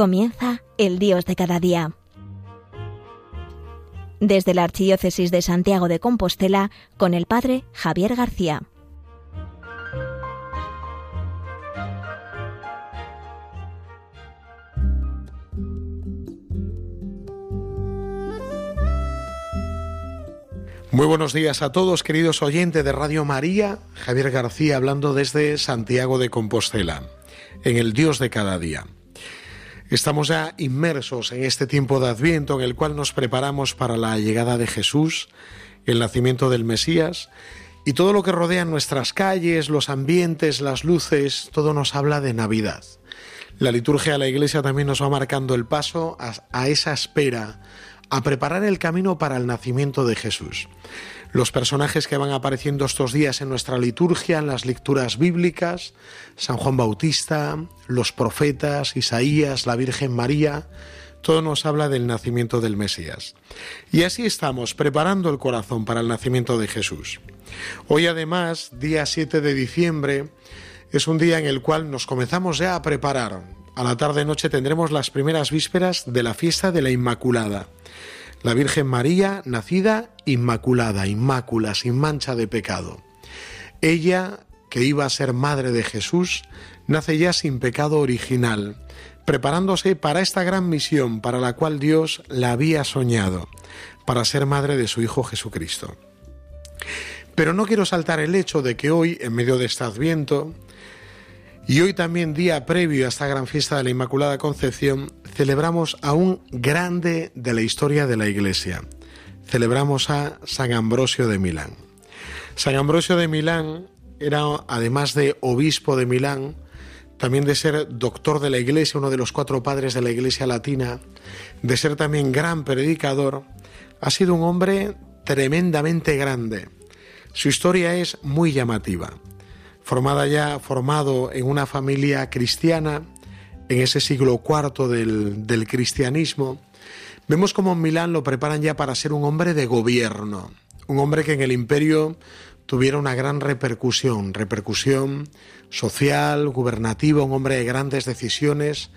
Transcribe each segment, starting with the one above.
Comienza el Dios de cada día. Desde la Archidiócesis de Santiago de Compostela, con el Padre Javier García. Muy buenos días a todos, queridos oyentes de Radio María. Javier García hablando desde Santiago de Compostela, en el Dios de cada día. Estamos ya inmersos en este tiempo de Adviento en el cual nos preparamos para la llegada de Jesús, el nacimiento del Mesías, y todo lo que rodea nuestras calles, los ambientes, las luces, todo nos habla de Navidad. La liturgia de la Iglesia también nos va marcando el paso a, a esa espera, a preparar el camino para el nacimiento de Jesús. Los personajes que van apareciendo estos días en nuestra liturgia, en las lecturas bíblicas, San Juan Bautista, los profetas, Isaías, la Virgen María, todo nos habla del nacimiento del Mesías. Y así estamos, preparando el corazón para el nacimiento de Jesús. Hoy además, día 7 de diciembre, es un día en el cual nos comenzamos ya a preparar. A la tarde-noche tendremos las primeras vísperas de la fiesta de la Inmaculada la Virgen María, nacida inmaculada, inmácula, sin mancha de pecado. Ella, que iba a ser madre de Jesús, nace ya sin pecado original, preparándose para esta gran misión para la cual Dios la había soñado, para ser madre de su Hijo Jesucristo. Pero no quiero saltar el hecho de que hoy, en medio de este adviento, y hoy también día previo a esta gran fiesta de la Inmaculada Concepción, celebramos a un grande de la historia de la Iglesia. Celebramos a San Ambrosio de Milán. San Ambrosio de Milán era, además de obispo de Milán, también de ser doctor de la Iglesia, uno de los cuatro padres de la Iglesia latina, de ser también gran predicador, ha sido un hombre tremendamente grande. Su historia es muy llamativa. Formada ya, formado en una familia cristiana, en ese siglo IV del, cristianismo, vemos como en Milán lo preparan ya para ser un hombre de gobierno, un hombre que en el imperio tuviera una gran repercusión, repercusión social, gubernativa, un hombre de grandes decisiones,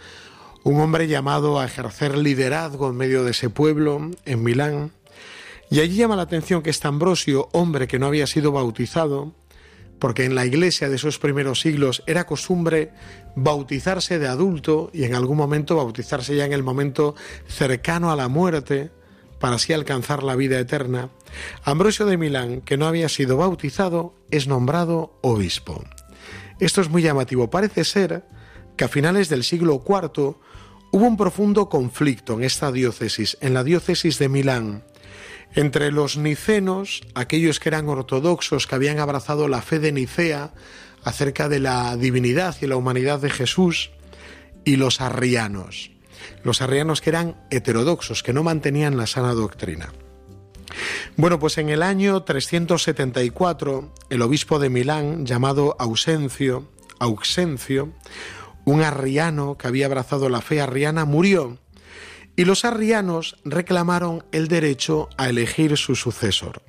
un hombre llamado a ejercer liderazgo en medio de ese pueblo, en Milán. Y allí llama la atención que este Ambrosio, hombre que no había sido bautizado, porque en la iglesia de esos primeros siglos era costumbre bautizarse de adulto y en algún momento bautizarse ya en el momento cercano a la muerte para así alcanzar la vida eterna, Ambrosio de Milán, que no había sido bautizado, es nombrado obispo. Esto es muy llamativo. Parece ser que a finales del siglo IV hubo un profundo conflicto en esta diócesis, en la diócesis de Milán, entre los nicenos, aquellos que eran ortodoxos, que habían abrazado la fe de Nicea acerca de la divinidad y la humanidad de Jesús, y los arrianos, los arrianos que eran heterodoxos, que no mantenían la sana doctrina. Bueno, pues en el año 374, el obispo de Milán, llamado Ausencio, Auxencio, un arriano que había abrazado la fe arriana, murió y los arrianos reclamaron el derecho a elegir su sucesor.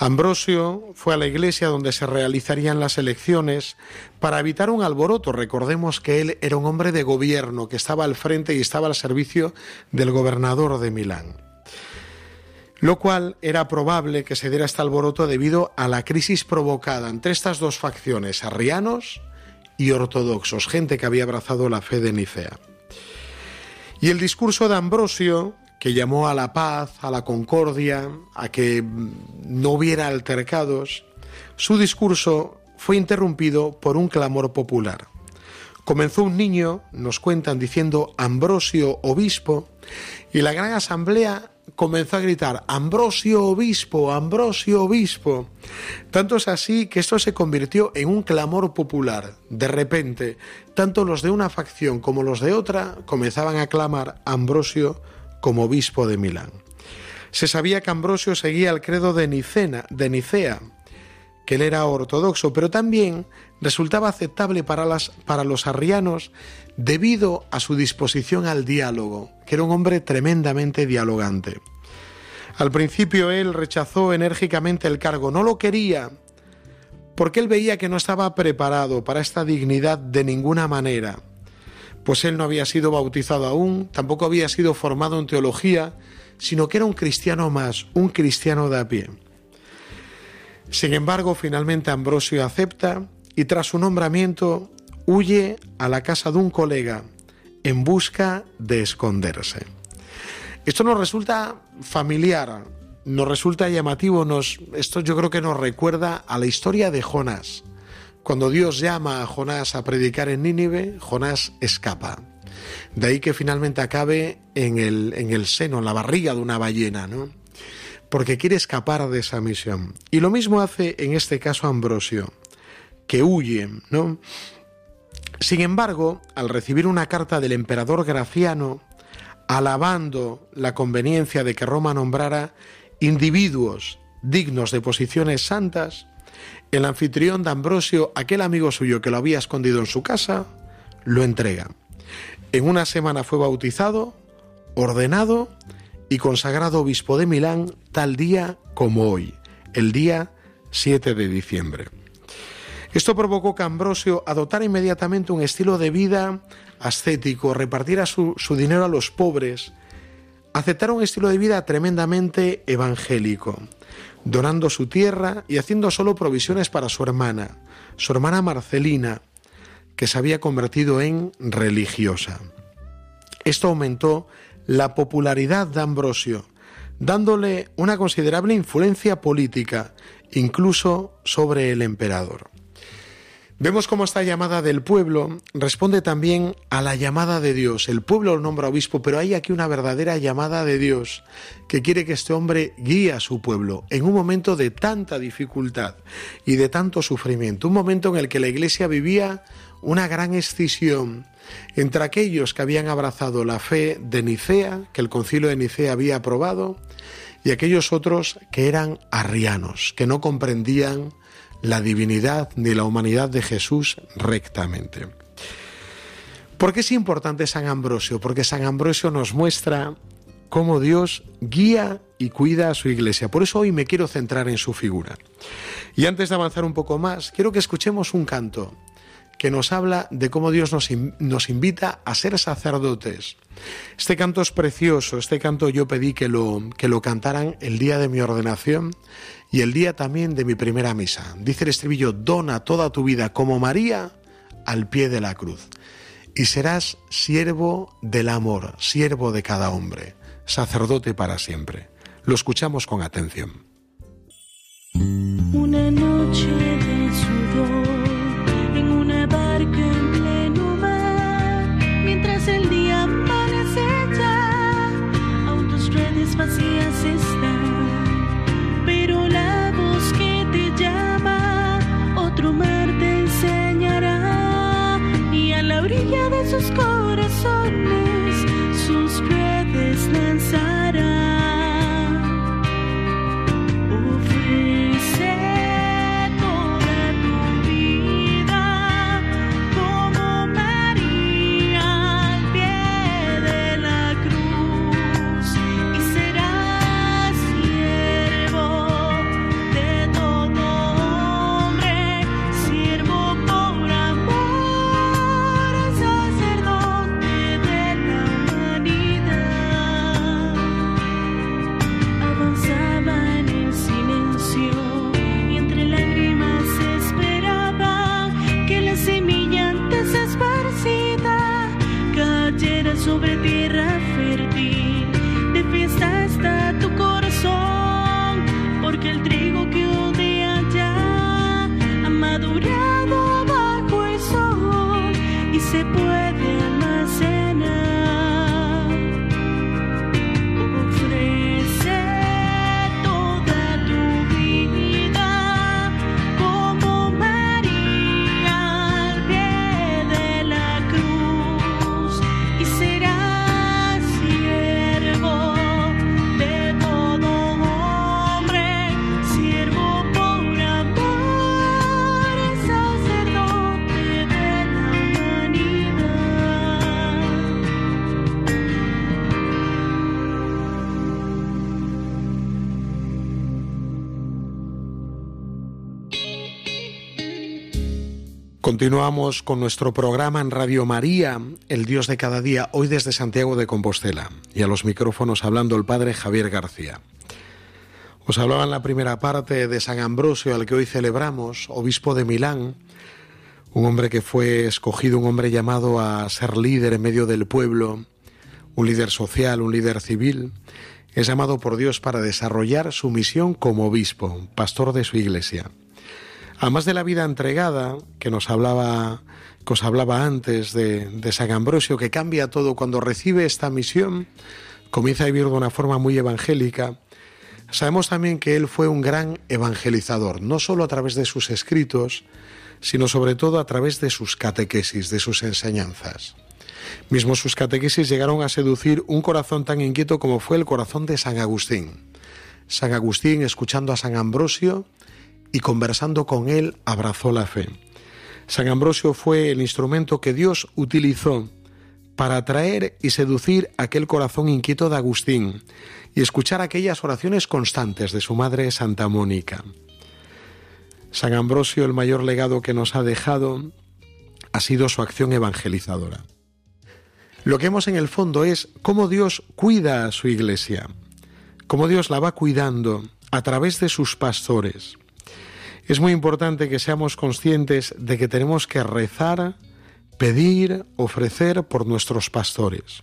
Ambrosio fue a la iglesia donde se realizarían las elecciones para evitar un alboroto. Recordemos que él era un hombre de gobierno que estaba al frente y estaba al servicio del gobernador de Milán. Lo cual era probable que se diera este alboroto debido a la crisis provocada entre estas dos facciones, arrianos y ortodoxos, gente que había abrazado la fe de Nicea. Y el discurso de Ambrosio, que llamó a la paz, a la concordia, a que no hubiera altercados, su discurso fue interrumpido por un clamor popular. Comenzó un niño, nos cuentan, diciendo Ambrosio obispo, y la gran asamblea comenzó a gritar, Ambrosio obispo, Ambrosio obispo. Tanto es así que esto se convirtió en un clamor popular. De repente, tanto los de una facción como los de otra comenzaban a clamar Ambrosio como obispo de Milán. Se sabía que Ambrosio seguía el credo de, Nicena, de Nicea, que él era ortodoxo, pero también resultaba aceptable para, las, para los arrianos debido a su disposición al diálogo, que era un hombre tremendamente dialogante. Al principio él rechazó enérgicamente el cargo, no lo quería, porque él veía que no estaba preparado para esta dignidad de ninguna manera, pues él no había sido bautizado aún, tampoco había sido formado en teología, sino que era un cristiano más, un cristiano de a pie. Sin embargo, finalmente Ambrosio acepta y tras su nombramiento huye a la casa de un colega en busca de esconderse. Esto nos resulta familiar, nos resulta llamativo, nos, esto yo creo que nos recuerda a la historia de Jonás. Cuando Dios llama a Jonás a predicar en Nínive, Jonás escapa. De ahí que finalmente acabe en el, en el seno, en la barriga de una ballena, ¿no? Porque quiere escapar de esa misión. Y lo mismo hace en este caso Ambrosio, que huye, ¿no? Sin embargo, al recibir una carta del emperador Graciano, alabando la conveniencia de que Roma nombrara individuos dignos de posiciones santas, el anfitrión de Ambrosio, aquel amigo suyo que lo había escondido en su casa, lo entrega. En una semana fue bautizado, ordenado y consagrado obispo de Milán tal día como hoy, el día 7 de diciembre. Esto provocó que Ambrosio adoptara inmediatamente un estilo de vida ascético, repartiera su, su dinero a los pobres, aceptara un estilo de vida tremendamente evangélico donando su tierra y haciendo solo provisiones para su hermana, su hermana Marcelina, que se había convertido en religiosa. Esto aumentó la popularidad de Ambrosio, dándole una considerable influencia política, incluso sobre el emperador. Vemos cómo esta llamada del pueblo responde también a la llamada de Dios. El pueblo lo nombra obispo, pero hay aquí una verdadera llamada de Dios que quiere que este hombre guíe a su pueblo en un momento de tanta dificultad y de tanto sufrimiento, un momento en el que la iglesia vivía una gran escisión entre aquellos que habían abrazado la fe de Nicea, que el concilio de Nicea había aprobado, y aquellos otros que eran arrianos, que no comprendían la divinidad ni la humanidad de Jesús rectamente. ¿Por qué es importante San Ambrosio? Porque San Ambrosio nos muestra cómo Dios guía y cuida a su iglesia. Por eso hoy me quiero centrar en su figura. Y antes de avanzar un poco más, quiero que escuchemos un canto que nos habla de cómo Dios nos, nos, invita a ser sacerdotes. Este canto es precioso, este canto yo pedí que lo, que lo cantaran el día de mi ordenación y el día también de mi primera misa. Dice el estribillo, dona toda tu vida como María al pie de la cruz y serás siervo del amor, siervo de cada hombre, sacerdote para siempre. Lo escuchamos con atención. Continuamos con nuestro programa en Radio María, El Dios de cada día, hoy desde Santiago de Compostela, y a los micrófonos hablando el Padre Javier García. Os hablaba en la primera parte de San Ambrosio, al que hoy celebramos, obispo de Milán, un hombre que fue escogido, un hombre llamado a ser líder en medio del pueblo, un líder social, un líder civil, es llamado por Dios para desarrollar su misión como obispo, pastor de su iglesia. Además de la vida entregada que nos hablaba, que hablaba antes de, de San Ambrosio, que cambia todo cuando recibe esta misión, comienza a vivir de una forma muy evangélica. Sabemos también que él fue un gran evangelizador, no solo a través de sus escritos, sino sobre todo a través de sus catequesis, de sus enseñanzas. Mismo sus catequesis llegaron a seducir un corazón tan inquieto como fue el corazón de San Agustín. San Agustín, escuchando a San Ambrosio, y conversando con él abrazó la fe. San Ambrosio fue el instrumento que Dios utilizó para atraer y seducir aquel corazón inquieto de Agustín y escuchar aquellas oraciones constantes de su madre Santa Mónica. San Ambrosio, el mayor legado que nos ha dejado, ha sido su acción evangelizadora. Lo que vemos en el fondo es cómo Dios cuida a su iglesia, cómo Dios la va cuidando a través de sus pastores. Es muy importante que seamos conscientes de que tenemos que rezar, pedir, ofrecer por nuestros pastores.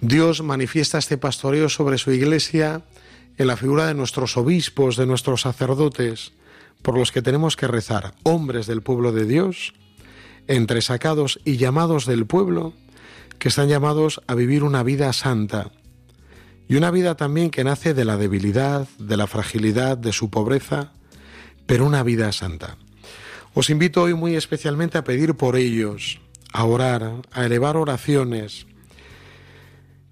Dios manifiesta este pastoreo sobre su iglesia en la figura de nuestros obispos, de nuestros sacerdotes, por los que tenemos que rezar, hombres del pueblo de Dios, entresacados y llamados del pueblo, que están llamados a vivir una vida santa, y una vida también que nace de la debilidad, de la fragilidad, de su pobreza, pero una vida santa. Os invito hoy muy especialmente a pedir por ellos, a orar, a elevar oraciones,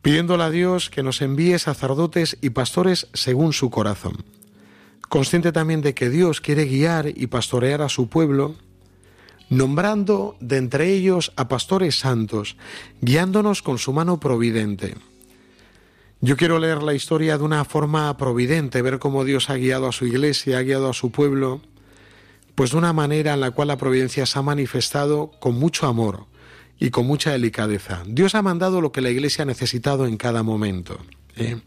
pidiéndole a Dios que nos envíe sacerdotes y pastores según su corazón. Consciente también de que Dios quiere guiar y pastorear a su pueblo, nombrando de entre ellos a pastores santos, guiándonos con su mano providente. Yo quiero leer la historia de una forma providente, ver cómo Dios ha guiado a su iglesia, ha guiado a su pueblo, pues de una manera en la cual la providencia se ha manifestado con mucho amor y con mucha delicadeza. Dios ha mandado lo que la iglesia ha necesitado en cada momento. ¿eh?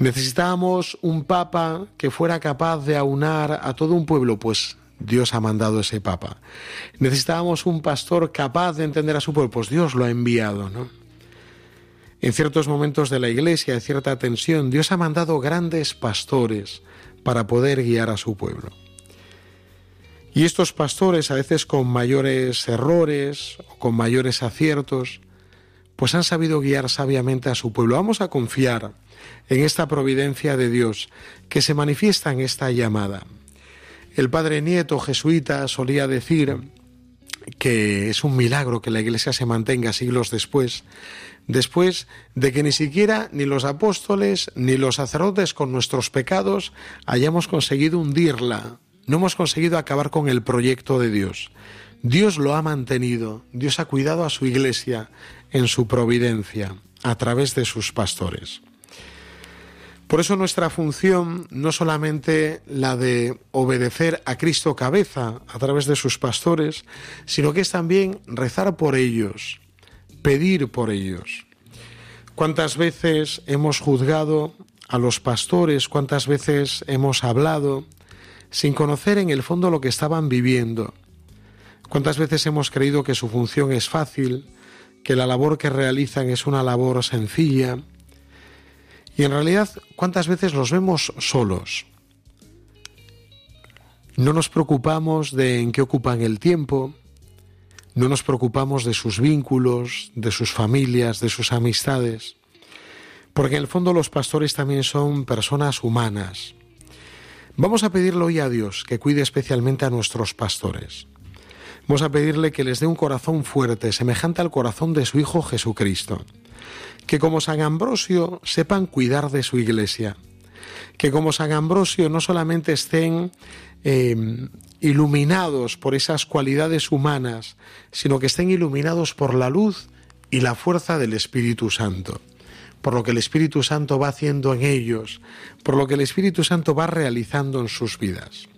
Necesitábamos un papa que fuera capaz de aunar a todo un pueblo, pues Dios ha mandado ese papa. Necesitábamos un pastor capaz de entender a su pueblo, pues Dios lo ha enviado, ¿no? En ciertos momentos de la iglesia, de cierta tensión, Dios ha mandado grandes pastores para poder guiar a su pueblo. Y estos pastores, a veces con mayores errores o con mayores aciertos, pues han sabido guiar sabiamente a su pueblo. Vamos a confiar en esta providencia de Dios que se manifiesta en esta llamada. El padre Nieto, jesuita, solía decir que es un milagro que la iglesia se mantenga siglos después después de que ni siquiera ni los apóstoles ni los sacerdotes con nuestros pecados hayamos conseguido hundirla, no hemos conseguido acabar con el proyecto de Dios. Dios lo ha mantenido, Dios ha cuidado a su iglesia en su providencia a través de sus pastores. Por eso nuestra función no solamente la de obedecer a Cristo cabeza a través de sus pastores, sino que es también rezar por ellos, pedir por ellos. ¿Cuántas veces hemos juzgado a los pastores? ¿Cuántas veces hemos hablado sin conocer en el fondo lo que estaban viviendo? ¿Cuántas veces hemos creído que su función es fácil, que la labor que realizan es una labor sencilla? Y en realidad, ¿cuántas veces los vemos solos? No nos preocupamos de en qué ocupan el tiempo, no nos preocupamos de sus vínculos, de sus familias, de sus amistades, porque en el fondo los pastores también son personas humanas. Vamos a pedirle hoy a Dios que cuide especialmente a nuestros pastores. Vamos a pedirle que les dé un corazón fuerte, semejante al corazón de su Hijo Jesucristo. Que como San Ambrosio sepan cuidar de su iglesia. Que como San Ambrosio no solamente estén eh, iluminados por esas cualidades humanas, sino que estén iluminados por la luz y la fuerza del Espíritu Santo, por lo que el Espíritu Santo va haciendo en ellos, por lo que el Espíritu Santo va realizando en sus vidas.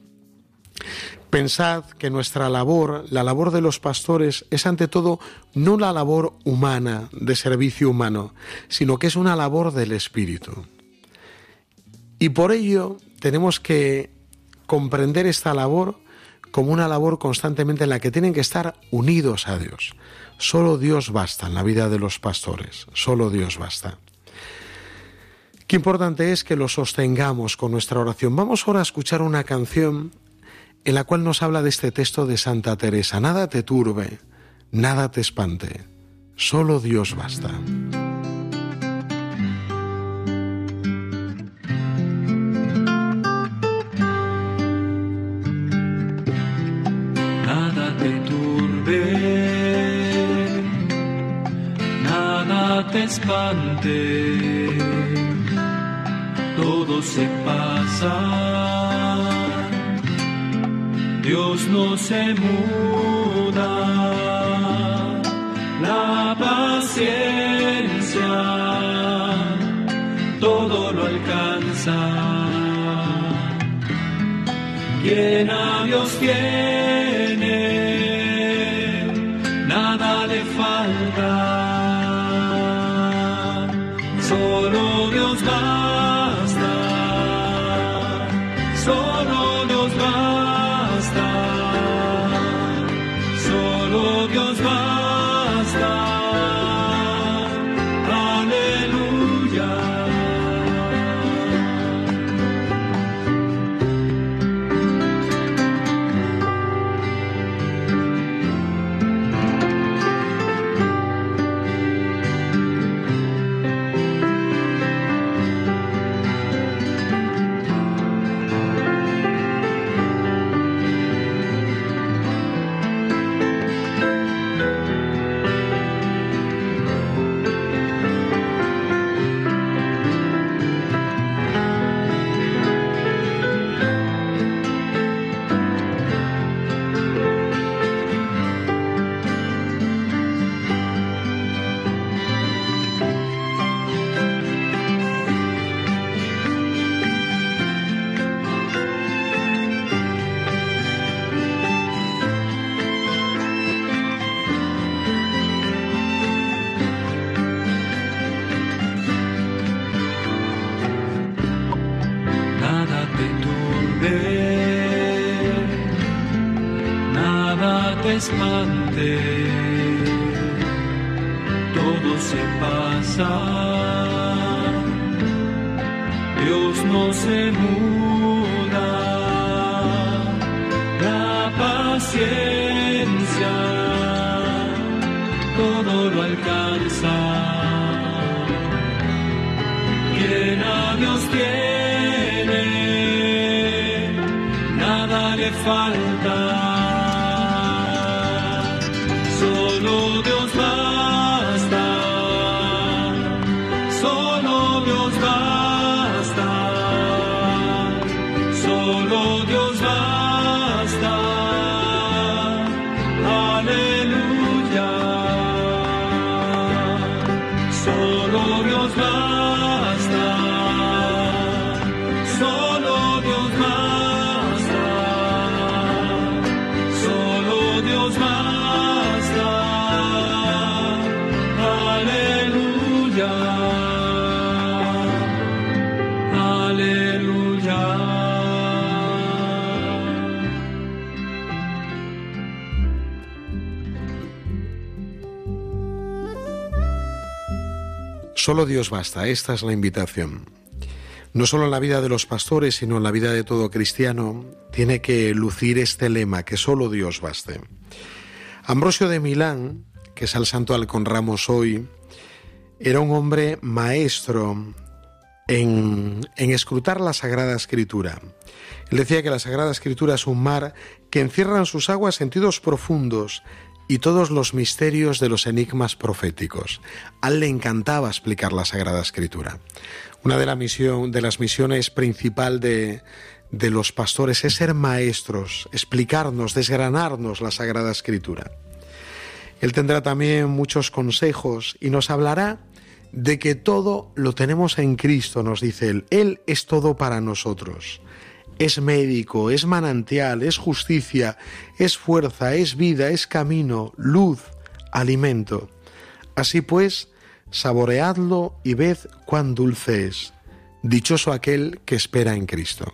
Pensad que nuestra labor, la labor de los pastores, es ante todo no la labor humana, de servicio humano, sino que es una labor del Espíritu. Y por ello tenemos que comprender esta labor como una labor constantemente en la que tienen que estar unidos a Dios. Solo Dios basta en la vida de los pastores, solo Dios basta. Qué importante es que lo sostengamos con nuestra oración. Vamos ahora a escuchar una canción en la cual nos habla de este texto de Santa Teresa. Nada te turbe, nada te espante, solo Dios basta. Nada te turbe, nada te espante, todo se pasa se muda, la paciencia todo lo alcanza. Quien a Dios tiene, nada le falta. Solo Dios basta. Paciencia todo lo alcanza quien a Dios tiene, nada le falta. Solo Dios basta, esta es la invitación. No solo en la vida de los pastores, sino en la vida de todo cristiano, tiene que lucir este lema, que solo Dios baste. Ambrosio de Milán, que es el santo al que honramos hoy, era un hombre maestro en, en escrutar la Sagrada Escritura. Él decía que la Sagrada Escritura es un mar que encierra en sus aguas sentidos profundos y todos los misterios de los enigmas proféticos. A él le encantaba explicar la Sagrada Escritura. Una de, las misiones principal de, de los pastores es ser maestros, explicarnos, desgranarnos la Sagrada Escritura. Él tendrá también muchos consejos y nos hablará de que todo lo tenemos en Cristo, nos dice él. Él es todo para nosotros. Es médico, es manantial, es justicia, es fuerza, es vida, es camino, luz, alimento. Así pues, saboreadlo y ved cuán dulce es. Dichoso aquel que espera en Cristo.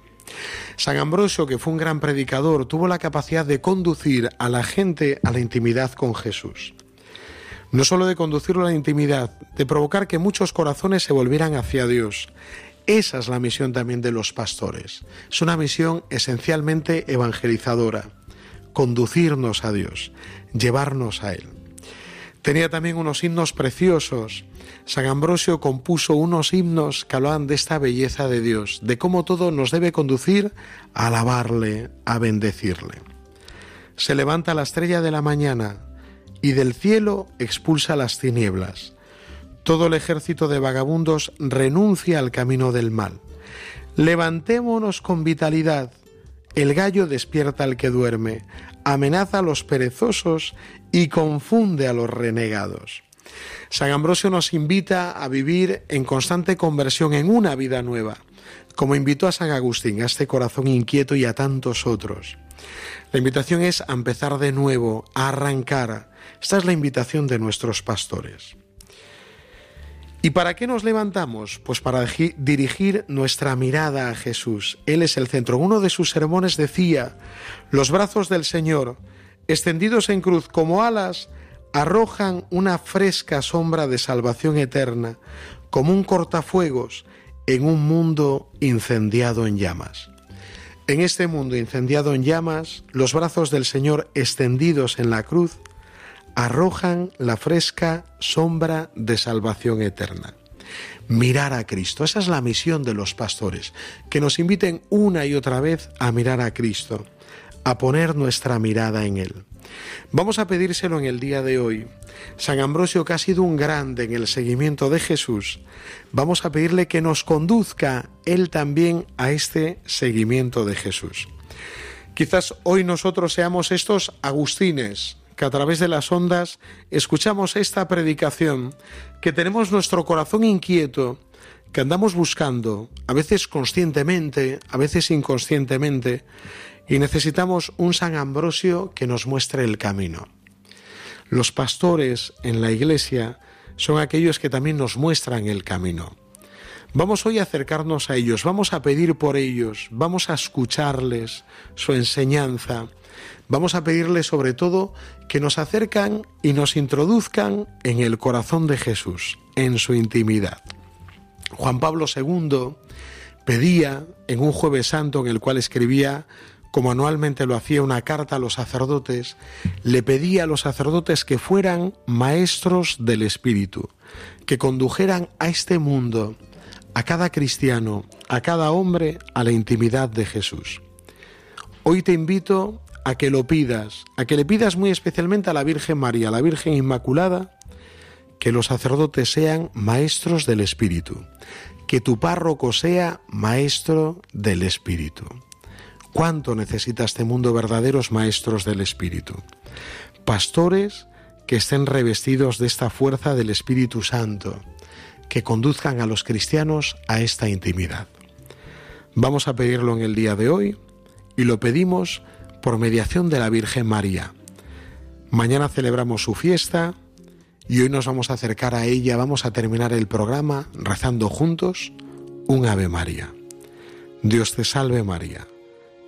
San Ambrosio, que fue un gran predicador, tuvo la capacidad de conducir a la gente a la intimidad con Jesús. No solo de conducirlo a la intimidad, de provocar que muchos corazones se volvieran hacia Dios. Esa es la misión también de los pastores. Es una misión esencialmente evangelizadora. Conducirnos a Dios, llevarnos a Él. Tenía también unos himnos preciosos. San Ambrosio compuso unos himnos que hablaban de esta belleza de Dios, de cómo todo nos debe conducir a alabarle, a bendecirle. Se levanta la estrella de la mañana y del cielo expulsa las tinieblas. Todo el ejército de vagabundos renuncia al camino del mal. Levantémonos con vitalidad. El gallo despierta al que duerme, amenaza a los perezosos y confunde a los renegados. San Ambrosio nos invita a vivir en constante conversión en una vida nueva, como invitó a San Agustín, a este corazón inquieto y a tantos otros. La invitación es a empezar de nuevo, a arrancar. Esta es la invitación de nuestros pastores. ¿Y para qué nos levantamos? Pues para dirigir nuestra mirada a Jesús. Él es el centro. Uno de sus sermones decía, los brazos del Señor, extendidos en cruz como alas, arrojan una fresca sombra de salvación eterna, como un cortafuegos en un mundo incendiado en llamas. En este mundo incendiado en llamas, los brazos del Señor extendidos en la cruz arrojan la fresca sombra de salvación eterna. Mirar a Cristo, esa es la misión de los pastores, que nos inviten una y otra vez a mirar a Cristo, a poner nuestra mirada en Él. Vamos a pedírselo en el día de hoy. San Ambrosio, que ha sido un grande en el seguimiento de Jesús, vamos a pedirle que nos conduzca Él también a este seguimiento de Jesús. Quizás hoy nosotros seamos estos agustines que a través de las ondas escuchamos esta predicación, que tenemos nuestro corazón inquieto, que andamos buscando, a veces conscientemente, a veces inconscientemente, y necesitamos un San Ambrosio que nos muestre el camino. Los pastores en la iglesia son aquellos que también nos muestran el camino. Vamos hoy a acercarnos a ellos, vamos a pedir por ellos, vamos a escucharles su enseñanza, vamos a pedirles sobre todo que nos acercan y nos introduzcan en el corazón de Jesús, en su intimidad. Juan Pablo II pedía en un jueves santo en el cual escribía como anualmente lo hacía una carta a los sacerdotes, le pedía a los sacerdotes que fueran maestros del Espíritu, que condujeran a este mundo, a cada cristiano, a cada hombre, a la intimidad de Jesús. Hoy te invito a que lo pidas, a que le pidas muy especialmente a la Virgen María, la Virgen Inmaculada, que los sacerdotes sean maestros del Espíritu, que tu párroco sea maestro del Espíritu. ¿Cuánto necesita este mundo verdaderos maestros del Espíritu? Pastores que estén revestidos de esta fuerza del Espíritu Santo, que conduzcan a los cristianos a esta intimidad. Vamos a pedirlo en el día de hoy y lo pedimos por mediación de la Virgen María. Mañana celebramos su fiesta y hoy nos vamos a acercar a ella, vamos a terminar el programa rezando juntos un Ave María. Dios te salve María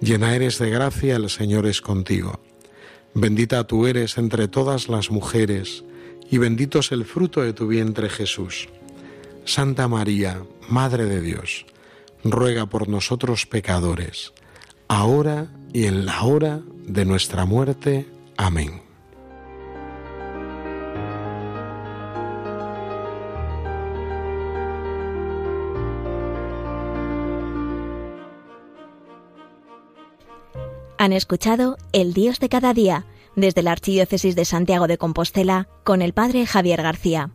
Llena eres de gracia, el Señor es contigo. Bendita tú eres entre todas las mujeres, y bendito es el fruto de tu vientre Jesús. Santa María, Madre de Dios, ruega por nosotros pecadores, ahora y en la hora de nuestra muerte. Amén. Han escuchado El Dios de cada día desde la Archidiócesis de Santiago de Compostela con el Padre Javier García.